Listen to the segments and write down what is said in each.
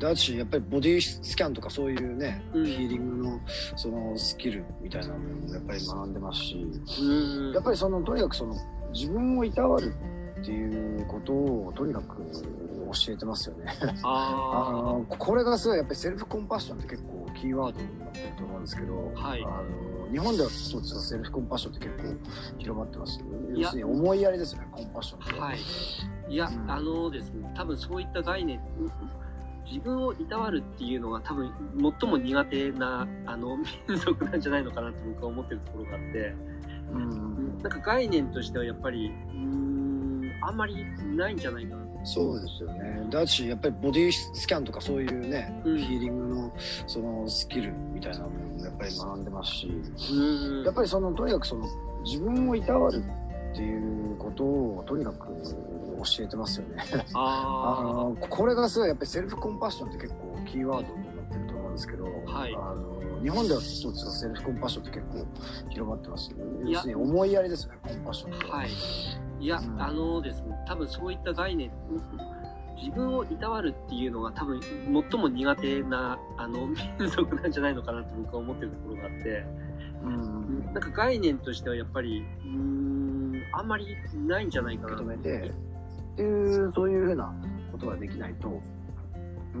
だしやっぱりボディスキャンとかそういうね、うんヒーリングのそのスキルみたいなのもやっぱり学んでますし、うんやっぱりそのとにかくその自分をいたわるっていうことをとにかく教えてますよね。ああのこれがすごいやっぱりセルフコンパッションって結構キーワードになってると思うんですけど、はいあの日本ではそうですよセルフコンパッションって結構広まってます。要するに思いやりですよね、コンパッションって。はい。いや、うんあのですね、多分そういった概念、自分をいたわるっていうのが多分最も苦手なあの 民族なんじゃないのかなと僕は思ってるところがあって、うんなんか概念としてはやっぱり、うーん、あんまりないんじゃないかな。そうですよね。だし、やっぱりボディスキャンとかそういうね、うんヒーリングのそのスキルみたいなのもやっぱり学んでますし、うんやっぱりそのとにかくその自分をいたわるっていうことをとにかく教えてますよね。あ あのこれがすごいやっぱりセルフコンパッションって結構キーワードになってると思うんですけど、はいあの日本ではそうですよセルフコンパッションって結構広まってます。いや要するに思いやりですよね、コンパッションって。あ、はい。いや、うんあのですね、多分そういった概念、自分をいたわるっていうのが多分最も苦手なあの民族なんじゃないのかなと僕は思ってるところがあって、うんなんか概念としてはやっぱり、うーん、あんまりないんじゃないかな受け止めてっていうそういうふうなことができないと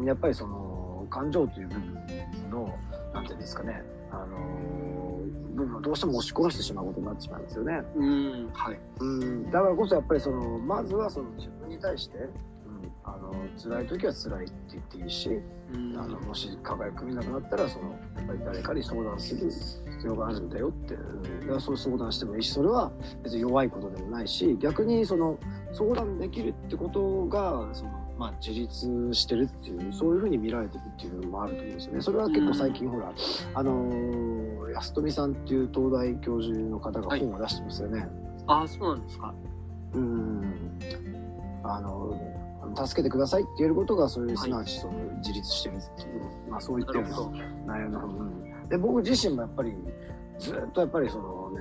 やっぱりその感情という部分のなんていうんですかねあの部分をどうしても押し殺してしまうことになってしまうんですよね。うん、はい。うん、だからこそやっぱりそのまずはその自分に対して、うん、あの辛い時は辛いって言っていいし、うんあのもし輝く見なくなったらそのやっぱり誰かに相談する必要があるんだよって、うん、だからそう相談してもいいしそれは別に弱いことでもないし逆にその相談できるってことがその、まあ、自立してるっていうそういうふうに見られてるっていうのもあると思うんですよね。それは結構最近ほら、あのー安富さんっていう東大教授の方が本を出してますよね。ああ、そうなんですか。うんあの助けてくださいって言えることがそれいすなわちその自立してるっていう、まあ、そういったような。内容の本で僕自身もやっぱりずっとやっぱりそのね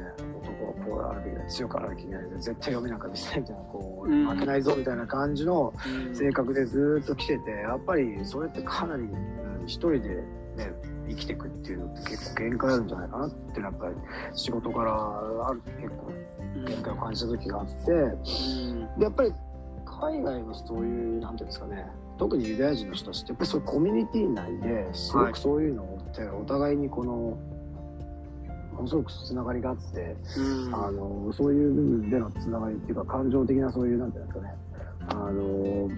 男はこうあるべきだ強くあるべきだ絶対読みなんか見せないみたいなこううん。負けないぞみたいな感じのうん。性格でずっと来ててやっぱりそれってかなり、うん一人でね生きていくっていうのって結構限界あるんじゃないかなってやっぱり仕事からある結構限界を感じた時があって。うん。でやっぱり海外のそういうなんていうんですかね特にユダヤ人の人たちってやっぱりそういうコミュニティ内ですごはい。くそういうのってお互いにこのものすごくつながりがあって、うんあのそういう部分でのつながりっていうか感情的なそういうなんていうんですかねあの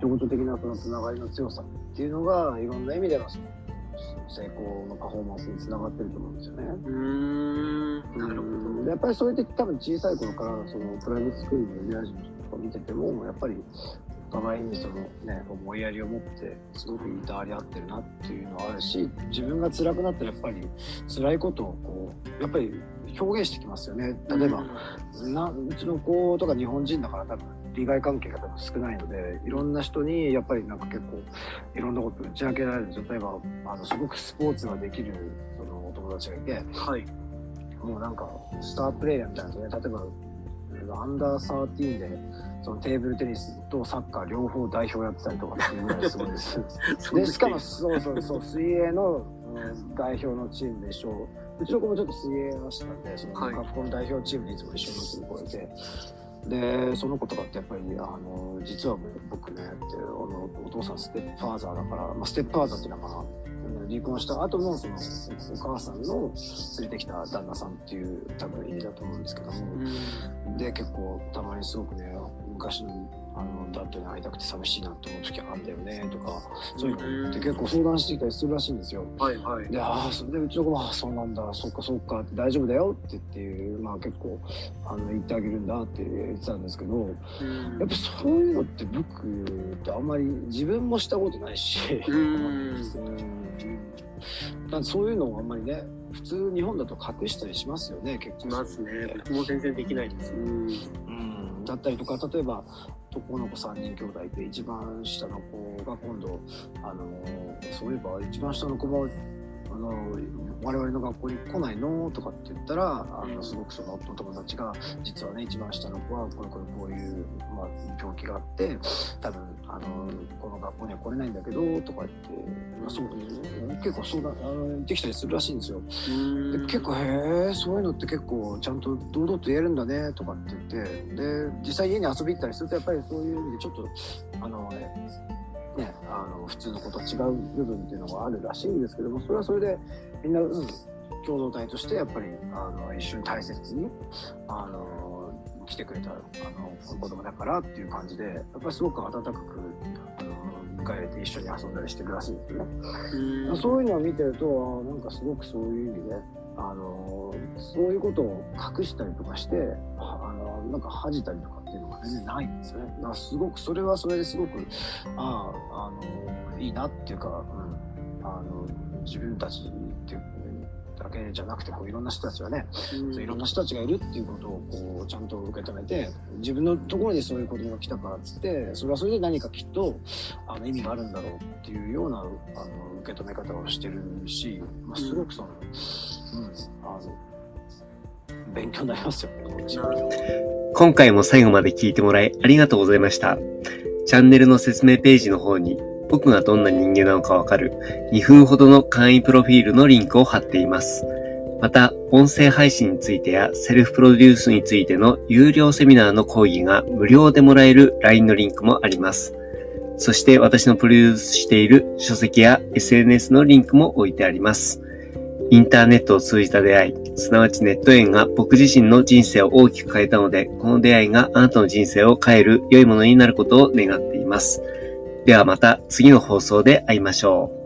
情緒的なそのつながりの強さっていうのがいろんな意味での成功のパフォーマンスにつながってると思うんですよね。うーん、なるほうんど。やっぱりそうやって多分小さい頃からそのプライベートスクールのユダヤ人とか見ててもやっぱりお互いにそのね思いやりを持ってすごくいたわり合ってるなっていうのはあるし自分が辛くなったらやっぱり辛いことをこうやっぱり表現してきますよね。例えば、なうちの子とか日本人だから多分利害関係が多分少ないのでいろんな人にやっぱりなんか結構いろんなこと打ち明けられる。例えばあのすごくスポーツができるそのお友達がいてはい。もうなんかスタープレイヤーみたいなのね。例えばアンダー13でそのテーブルテニスとサッカー両方代表やってたりとかっていうぐらいすごいです。でしかもそうそうそう水泳の、うん代表のチームで一緒うちの子もちょっと水泳をしてたんでそのはい学校の代表チームにいつも一緒にする子がいて。でその子とかってやっぱりあの実は僕ねってあのお父さんステップファーザーだから、まあ、ステップファーザーっていうのはまあ離婚した後のそのお母さんの連れてきた旦那さんっていう多分意味だと思うんですけども、うん。で結構たまにすごくね昔のあのダッドに会いたくて寂しいなって思う時あるんだよねとかそういうのって結構相談してきたりするらしいんですよ。はいはい。で、ああ、それでうちの子も、ああ、そうなんだ、そっかそっか、大丈夫だよって言っていう、まあ結構、あの、言ってあげるんだって言ってたんですけど、うん。やっぱそういうのって僕ってあんまり自分もしたことないし、うんうん だからそういうのをあんまりね、普通日本だと隠したりしますよね、結構。しますね。僕も全然できないです。うん。うん、だったりとか例えば男の子3人兄弟いて一番下の子が今度あのそういえば一番下の子もあの我々の学校に来ないの？とかって言ったらあのすごくそのお友達が実はね一番下の子はこれこれこういう、まあ、病気があって多分あのこの学校には来れないんだけどとか言って、まあ、そう結構相談あの言ってきたりするらしいんですよ。で結構「へえそういうのって結構ちゃんと堂々と言えるんだね」とかって言って。で実際家に遊び行ったりするとやっぱりそういう意味でちょっとあのねね、あの普通の子と違う部分っていうのがあるらしいんですけどもそれはそれでみんな、うん、共同体としてやっぱりあの一緒に大切にあの来てくれたあの子供だからっていう感じでやっぱりすごく温かくあの迎えて一緒に遊んだりしてるらしいんですよね。そういうのを見てるとなんかすごくそういう意味であのそういうことを隠したりとかしてあのなんか恥じたりとかっていうのが全然ないんですよね。だからすごくそれはそれですごくああのいいなっていうか、うん、あの自分たちっていうだけじゃなくてこういろんな人たちがね、うん、そういろんな人たちがいるっていうことをこうちゃんと受け止めて自分のところにそういう子供が来たからっつってそれはそれで何かきっとあの意味があるんだろうっていうようなあの受け止め方をしてるし、まあ、すごくその、うん、うん、あの勉強になりますよ今回も最後まで聞いてもらいありがとうございました。チャンネルの説明ページの方に僕がどんな人間なのかわかる2分ほどの簡易プロフィールのリンクを貼っています。また、音声配信についてやセルフプロデュースについての有料セミナーの講義が無料でもらえる LINE のリンクもあります。そして私のプロデュースしている書籍や SNS のリンクも置いてあります。インターネットを通じた出会い、すなわちネット縁が僕自身の人生を大きく変えたので、この出会いがあなたの人生を変える良いものになることを願っています。ではまた次の放送で会いましょう。